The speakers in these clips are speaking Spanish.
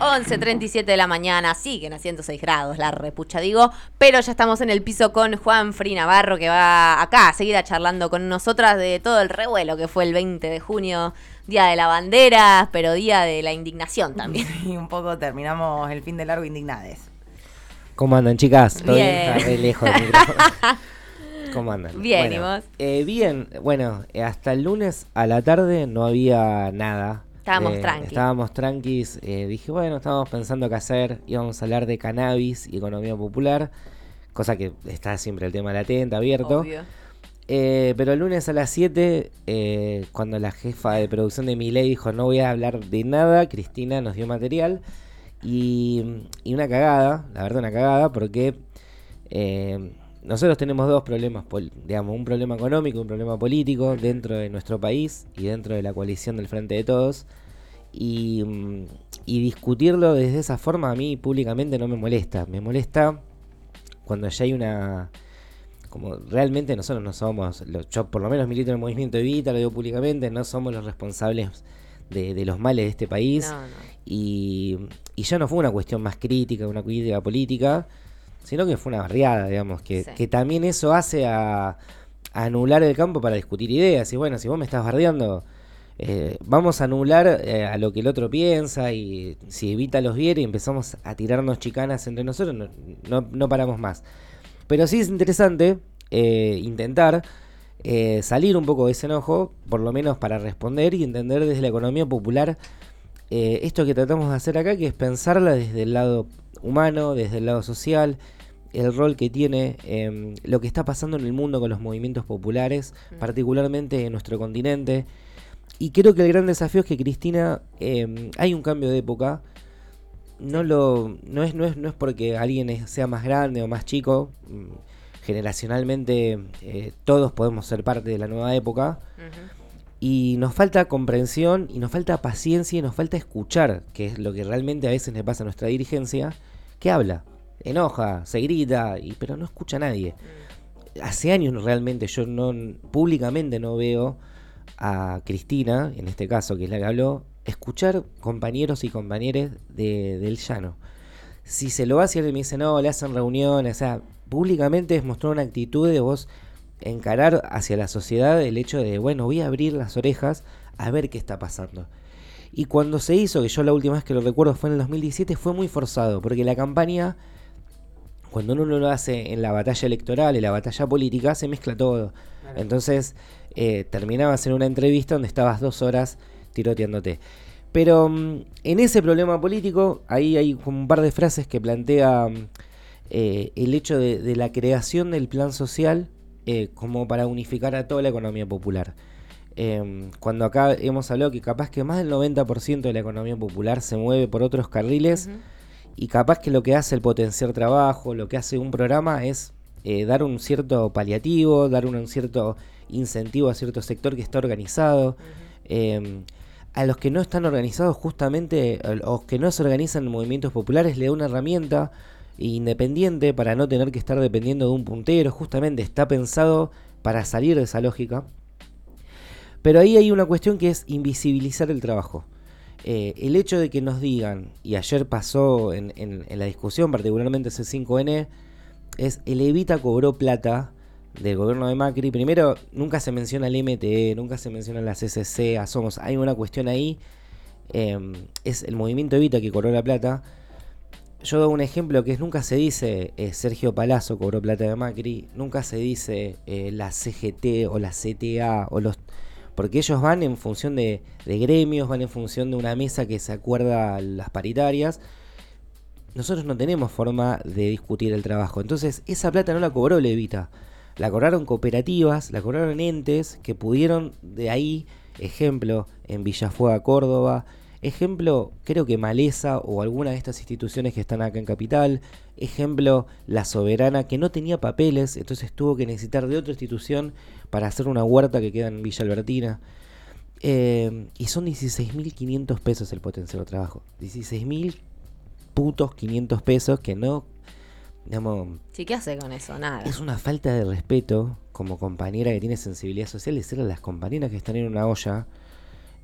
11.37 de la mañana, siguen a 106 grados, la repucha digo, pero ya estamos en el piso con Juan Fri Navarro que va acá a seguir charlando con nosotras de todo el revuelo que fue el 20 de junio, Día de la Bandera, pero Día de la Indignación también. Y un poco terminamos el fin de largo indignades. ¿Cómo andan, chicas? Bien. Está lejos del micrófono. ¿Cómo andan? Bien, Bueno, ¿y vos? eh, bien, bueno, hasta el lunes a la tarde no había nada. Estábamos Eh, tranqui. Estábamos tranquis. eh, dije, bueno, estábamos pensando qué hacer. Íbamos a hablar de cannabis y economía popular. Cosa que está siempre el tema latente, abierto. Obvio. Eh, pero el lunes a las 7, eh, cuando la jefa de producción de mi ley dijo no voy a hablar de nada, Cristina nos dio material. Y, y una cagada, la verdad una cagada, porque eh, nosotros tenemos dos problemas, digamos, un problema económico y un problema político dentro de nuestro país y dentro de la coalición del Frente de Todos. Y, mm, y discutirlo desde esa forma a mí públicamente no me molesta. Me molesta cuando ya hay una... Como realmente nosotros no somos, yo por lo menos milito en el movimiento Evita, lo digo públicamente, no somos los responsables de, de los males de este país. No, no. Y, y ya no fue una cuestión más crítica, una crítica política, sino que fue una barriada, digamos, que, Sí. que también eso hace a, a anular el campo para discutir ideas. Y bueno, si vos me estás bardeando, eh, vamos a anular eh, a lo que el otro piensa y si Evita los viere y empezamos a tirarnos chicanas entre nosotros, no, no, no paramos más. Pero sí es interesante eh, intentar salir un poco de ese enojo, por lo menos para responder y entender desde la economía popular esto que tratamos de hacer acá, que es pensarla desde el lado humano, desde el lado social, el rol que tiene, em, lo que está pasando en el mundo con los movimientos populares, Mm. particularmente en nuestro continente. Y creo que el gran desafío es que Cristina, em, hay un cambio de época. No, lo, no, es, no, es, no es porque alguien sea más grande o más chico. mm, Generacionalmente eh, todos podemos ser parte de la nueva época. Y nos falta comprensión y nos falta paciencia y nos falta escuchar, que es lo que realmente a veces le pasa a nuestra dirigencia, que habla, enoja, se grita, y, pero no escucha a nadie. Hace años realmente yo no públicamente no veo a Cristina, en este caso que es la que habló, escuchar compañeros y compañeras de, del llano. Si se lo hace y me dice, no, le hacen reuniones, o sea, públicamente es mostrar una actitud de vos encarar hacia la sociedad el hecho de, bueno, voy a abrir las orejas a ver qué está pasando. Y cuando se hizo, que yo la última vez que lo recuerdo fue en el 2017, fue muy forzado, porque la campaña, cuando uno lo hace en la batalla electoral, en la batalla política, se mezcla todo. Entonces, eh, terminabas en una entrevista donde estabas dos horas tiroteándote. Pero mm, en ese problema político, ahí hay un par de frases que plantea mm, eh, el hecho de, de la creación del plan social eh, como para unificar a toda la economía popular. Eh, cuando acá hemos hablado que capaz que más del 90% de la economía popular se mueve por otros carriles y capaz que lo que hace el potenciar trabajo, lo que hace un programa es eh, dar un cierto paliativo, dar un, un cierto incentivo a cierto sector que está organizado. Eh, a los que no están organizados, justamente, los que no se organizan en movimientos populares, le da una herramienta independiente para no tener que estar dependiendo de un puntero. Justamente está pensado para salir de esa lógica. Pero ahí hay una cuestión que es invisibilizar el trabajo. Eh, el hecho de que nos digan, y ayer pasó en, la discusión, particularmente C5N, es el Evita cobró plata del gobierno de Macri. Primero, nunca se menciona el MTE, nunca se menciona la CCC, a Somos. Hay una cuestión ahí. eh, es el movimiento Evita que cobró la plata. Yo doy un ejemplo que es nunca se dice eh, Sergio Palazzo cobró plata de Macri, nunca se dice eh, la CGT o la CTA o los porque ellos van en función de, gremios, van en función de una mesa que se acuerda las paritarias. Nosotros no tenemos forma de discutir el trabajo. Entonces, esa plata no la cobró Levita. La cobraron cooperativas, la cobraron entes que pudieron de ahí, ejemplo, en Villafuega, Córdoba, ejemplo, creo que Maleza o alguna de estas instituciones que están acá en Capital, ejemplo, La Soberana, que no tenía papeles, entonces tuvo que necesitar de otra institución para hacer una huerta que queda en Villa Albertina. Eh, y son 16.500 pesos el potencial de trabajo. 16.000 putos 500 pesos que no, digamos, Sí, ¿qué hace con eso? Nada. es una falta de respeto como compañera que tiene sensibilidad social decirle a las compañeras que están en una olla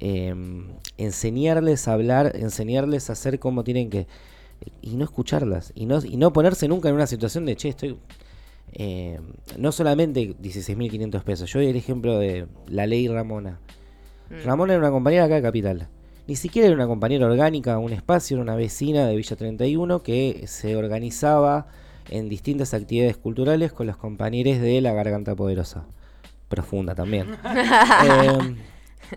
em, enseñarles a hablar, enseñarles a hacer cómo tienen que... Y no escucharlas, y no, y no ponerse nunca en una situación de, che, estoy... eh, no solamente 16.500 pesos, yo doy el ejemplo de la ley Ramona. Mm. Ramona era una compañera acá de Capital. Ni siquiera era una compañera orgánica, un espacio, era una vecina de Villa 31 que se organizaba en distintas actividades culturales con los compañeros de La Garganta Poderosa. Profunda también. Eh,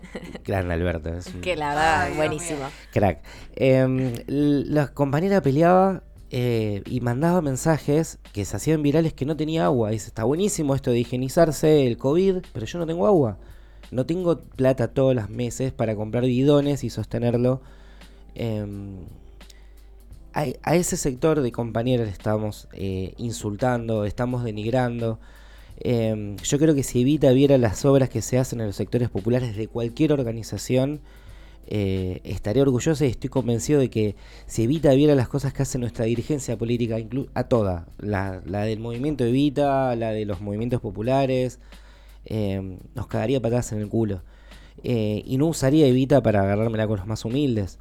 gran Alberto. es un- Que la verdad, Ay, buenísimo. Crack. Eh, l- la compañera peleaba eh, y mandaba mensajes que se hacían virales que no tenía agua. Dice, está buenísimo esto de higienizarse, el COVID, pero yo no tengo agua. No tengo plata todos los meses para comprar bidones y sostenerlo. Em, a, a ese sector de compañeros le estamos eh, insultando, estamos denigrando. Em, yo creo que si Evita viera las obras que se hacen en los sectores populares de cualquier organización, eh, estaré orgulloso y estoy convencido de que si Evita viera las cosas que hace nuestra dirigencia política, a toda, la, la del movimiento Evita, la de los movimientos populares, eh, nos cagaría patadas en el culo. Eh, y no usaría Evita para agarrármela con los más humildes.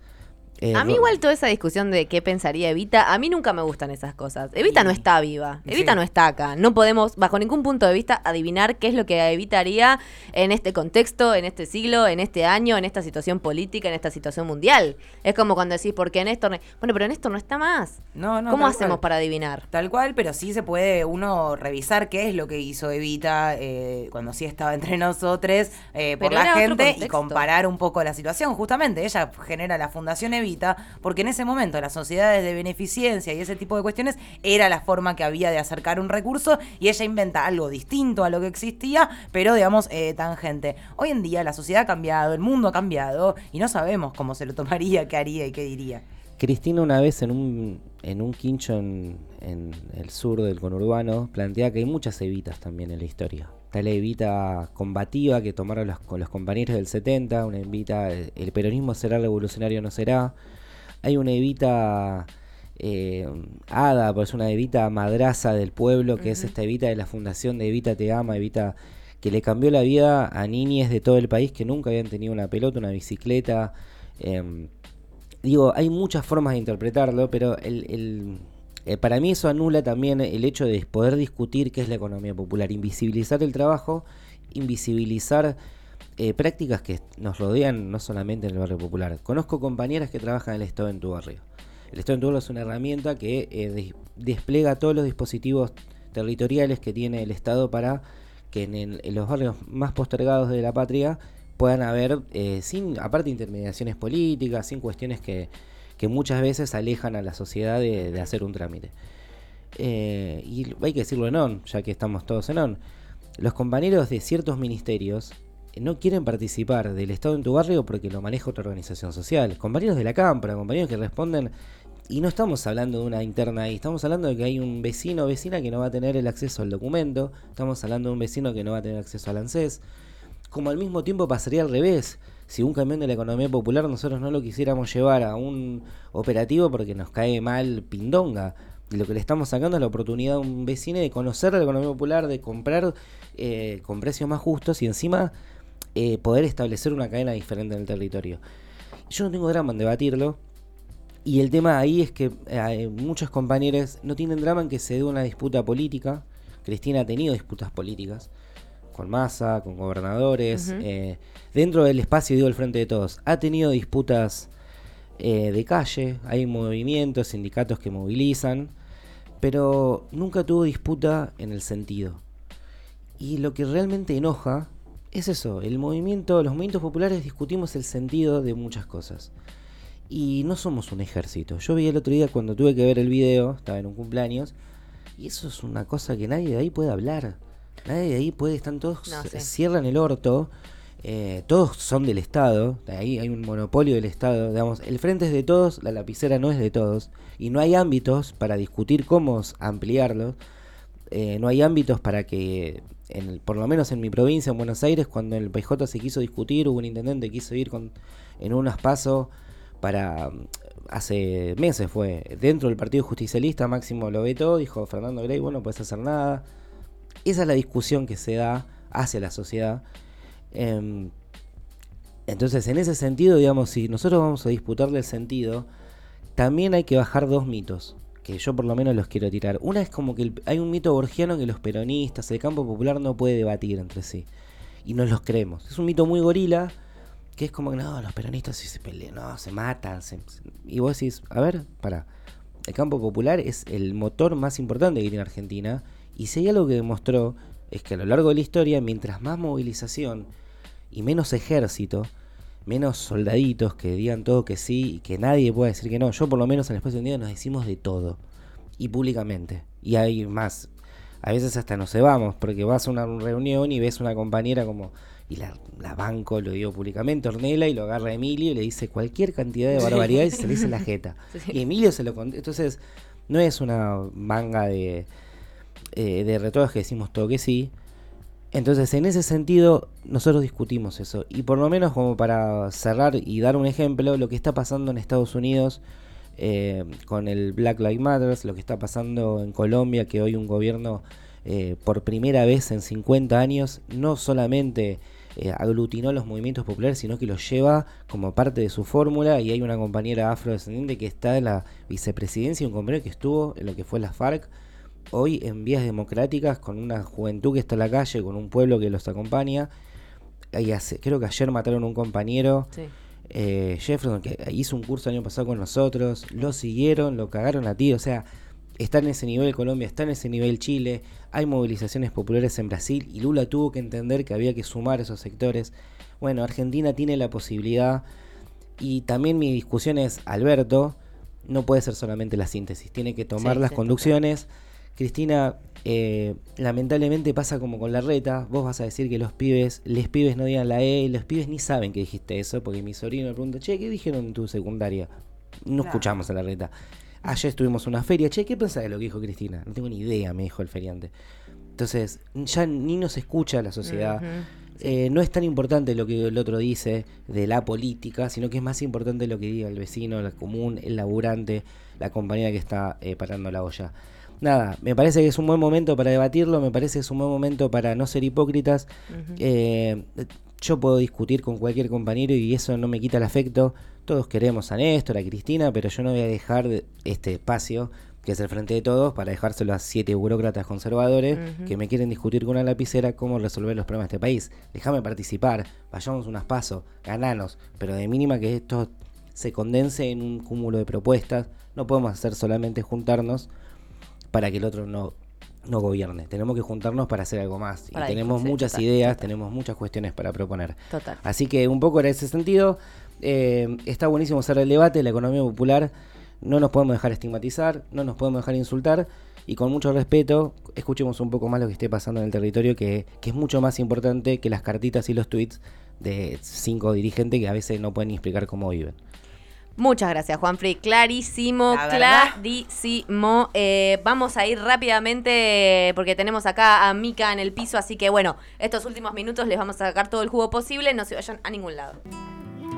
Eh, A mí igual toda esa discusión de qué pensaría Evita, a mí nunca me gustan esas cosas. Evita Sí. no está viva, Evita Sí. no está acá. No podemos, bajo ningún punto de vista, adivinar qué es lo que Evita haría en este contexto, en este siglo, en este año, en esta situación política, en esta situación mundial. Es como cuando decís, ¿por qué Néstor? no-?" Bueno, pero Néstor no está más. No, no, ¿Cómo hacemos cual. para adivinar? Tal cual, pero sí se puede uno revisar qué es lo que hizo Evita eh, cuando sí estaba entre nosotros eh, por la gente y comparar un poco la situación. Justamente ella genera la Fundación Evita porque en ese momento las sociedades de beneficencia y ese tipo de cuestiones era la forma que había de acercar un recurso y ella inventa algo distinto a lo que existía, pero digamos eh, tangente. Hoy en día la sociedad ha cambiado, el mundo ha cambiado y no sabemos cómo se lo tomaría, qué haría y qué diría. Cristina una vez en un, en un quincho en, en el sur del conurbano plantea que hay muchas evitas también en la historia. Está la evita combativa que tomaron los, con los compañeros del 70, una evita, eh, el peronismo será revolucionario o no será. Hay una evita eh, hada, pues una evita madraza del pueblo, que es esta evita de la fundación de Evita Te Ama, Evita que le cambió la vida a niñes de todo el país que nunca habían tenido una pelota, una bicicleta. em, digo, hay muchas formas de interpretarlo, pero el, el- eh, para mí eso anula también el hecho de poder discutir qué es la economía popular, invisibilizar el trabajo, invisibilizar eh, prácticas que nos rodean no solamente en el barrio popular. Conozco compañeras que trabajan en el Estado en tu barrio. El Estado en tu barrio es una herramienta que eh, des- despliega todos los dispositivos territoriales que tiene el Estado para que en, el- en los barrios más postergados de la patria puedan haber, eh, sin aparte intermediaciones políticas, sin cuestiones que, que muchas veces alejan a la sociedad de, hacer un trámite. Eh, y hay que decirlo en on, ya que estamos todos en on. Los compañeros de ciertos ministerios eh, no quieren participar del Estado en tu barrio porque lo maneja otra organización social. Compañeros de la Cámpora, compañeros que responden. Y no estamos hablando de una interna ahí, estamos hablando de que hay un vecino o vecina que no va a tener el acceso al documento, estamos hablando de un vecino que no va a tener acceso al ANSES. Como al mismo tiempo pasaría al revés. Si un camión de la economía popular nosotros no lo quisiéramos llevar a un operativo porque nos cae mal pindonga. Lo que le estamos sacando es la oportunidad a un vecino de conocer la economía popular, de comprar eh, con precios más justos y encima eh, poder establecer una cadena diferente en el territorio. Yo no tengo drama en debatirlo. Y el tema ahí es que eh, muchos compañeros no tienen drama en que se dé una disputa política. Cristina ha tenido disputas políticas con Massa, con gobernadores. Eh, dentro del espacio, digo, el Frente de Todos, ha tenido disputas eh, de calle, hay movimientos, sindicatos que movilizan, pero nunca tuvo disputa en el sentido. Y lo que realmente enoja es eso, el movimiento, los movimientos populares discutimos el sentido de muchas cosas. Y no somos un ejército. Yo vi el otro día cuando tuve que ver el video, estaba en un cumpleaños, y eso es una cosa que nadie de ahí puede hablar. Nadie de ahí puede, están todos, No, sí. cierran el orto, eh, todos son del Estado, ahí hay un monopolio del Estado, digamos, el frente es de todos, la lapicera no es de todos, y no hay ámbitos para discutir cómo ampliarlo, eh, no hay ámbitos para que, en el- por lo menos en mi provincia, en Buenos Aires, cuando el PJ se quiso discutir, hubo un intendente que quiso ir con, en unos pasos para, hace meses fue, dentro del Partido Justicialista, Máximo lo vetó, dijo Fernando Grey, bueno, no puedes hacer nada. Esa es la discusión que se da hacia la sociedad. Em, Entonces, en ese sentido, digamos, si nosotros vamos a disputarle el sentido, también hay que bajar dos mitos, que yo por lo menos los quiero tirar. Una es como que hay un mito borgiano que los peronistas, el campo popular no puede debatir entre sí. Y nos los creemos. Es un mito muy gorila, que es como que no, los peronistas se pelean, no, se matan. y vos decís, a ver, para. El campo popular es el motor más importante que tiene Argentina. Y si hay algo que demostró, es que a lo largo de la historia, mientras más movilización y menos ejército, menos soldaditos que digan todo que sí y que nadie pueda decir que no. Yo por lo menos en el espacio de día nos decimos de todo. Y públicamente. Y hay más. A veces hasta no se vamos, porque vas a una reunión y ves una compañera como... Y la, banco, lo digo públicamente, Ornela, y lo agarra Emilio y le dice cualquier cantidad de barbaridades y se le dice la jeta. Y Emilio se lo contesta. Entonces, no es una manga de, eh, de retos que decimos todo que sí, entonces, en ese sentido, nosotros discutimos eso. Y por lo menos como para cerrar y dar un ejemplo, lo que está pasando en Estados Unidos eh, con el Black Lives Matter, lo que está pasando en Colombia, que hoy un gobierno eh, por primera vez en 50 años no solamente eh, aglutinó los movimientos populares, sino que los lleva como parte de su fórmula. Y hay una compañera afrodescendiente que está en la vicepresidencia y un compañero que estuvo en lo que fue la FARC hoy en vías democráticas, con una juventud que está en la calle, con un pueblo que los acompaña. creo que ayer mataron a un compañero, eh, Jefferson, que hizo un curso el año pasado con nosotros, lo siguieron, lo cagaron a ti, o sea, está en ese nivel Colombia, está en ese nivel Chile, hay movilizaciones populares en Brasil y Lula tuvo que entender que había que sumar esos sectores. Bueno, Argentina tiene la posibilidad y también mi discusión es, Alberto, no puede ser solamente la síntesis, tiene que tomar las conducciones. Cristina, eh, lamentablemente pasa como con la reta. Vos vas a decir que los pibes, les pibes no digan la E, y los pibes ni saben que dijiste eso, porque mi sobrino me pregunta, che, ¿qué dijeron en tu secundaria? No escuchamos a la reta. Ayer estuvimos en una feria, che, ¿qué pensás de lo que dijo Cristina? No tengo ni idea, me dijo el feriante. Entonces, ya ni nos escucha la sociedad. Eh, no es tan importante lo que el otro dice de la política, sino que es más importante lo que diga el vecino, el común, el laburante, la compañera que está eh, parando la olla nada, me parece que es un buen momento para debatirlo, me parece que es un buen momento para no ser hipócritas. Eh, yo puedo discutir con cualquier compañero y eso no me quita el afecto. Todos queremos a Néstor, a Cristina, pero yo no voy a dejar este espacio, que es el frente de todos, para dejárselo a siete burócratas conservadores que me quieren discutir con una lapicera cómo resolver los problemas de este país. Déjame participar, vayamos unas pasos, gananos, pero de mínima que esto se condense en un cúmulo de propuestas. No podemos hacer solamente juntarnos para que el otro no, no gobierne. Tenemos que juntarnos para hacer algo más. y tenemos muchas ideas, tenemos muchas cuestiones para proponer. Total. Así que un poco en ese sentido, eh, está buenísimo hacer el debate, la economía popular. No nos podemos dejar estigmatizar, no nos podemos dejar insultar y con mucho respeto escuchemos un poco más lo que esté pasando en el territorio, que, que es mucho más importante que las cartitas y los tweets de cinco dirigentes que a veces no pueden explicar cómo viven. Muchas gracias, Juanfrey. Clarísimo, clarísimo. Eh, vamos a ir rápidamente porque tenemos acá a Mika en el piso, así que bueno, estos últimos minutos les vamos a sacar todo el jugo posible. No se vayan a ningún lado.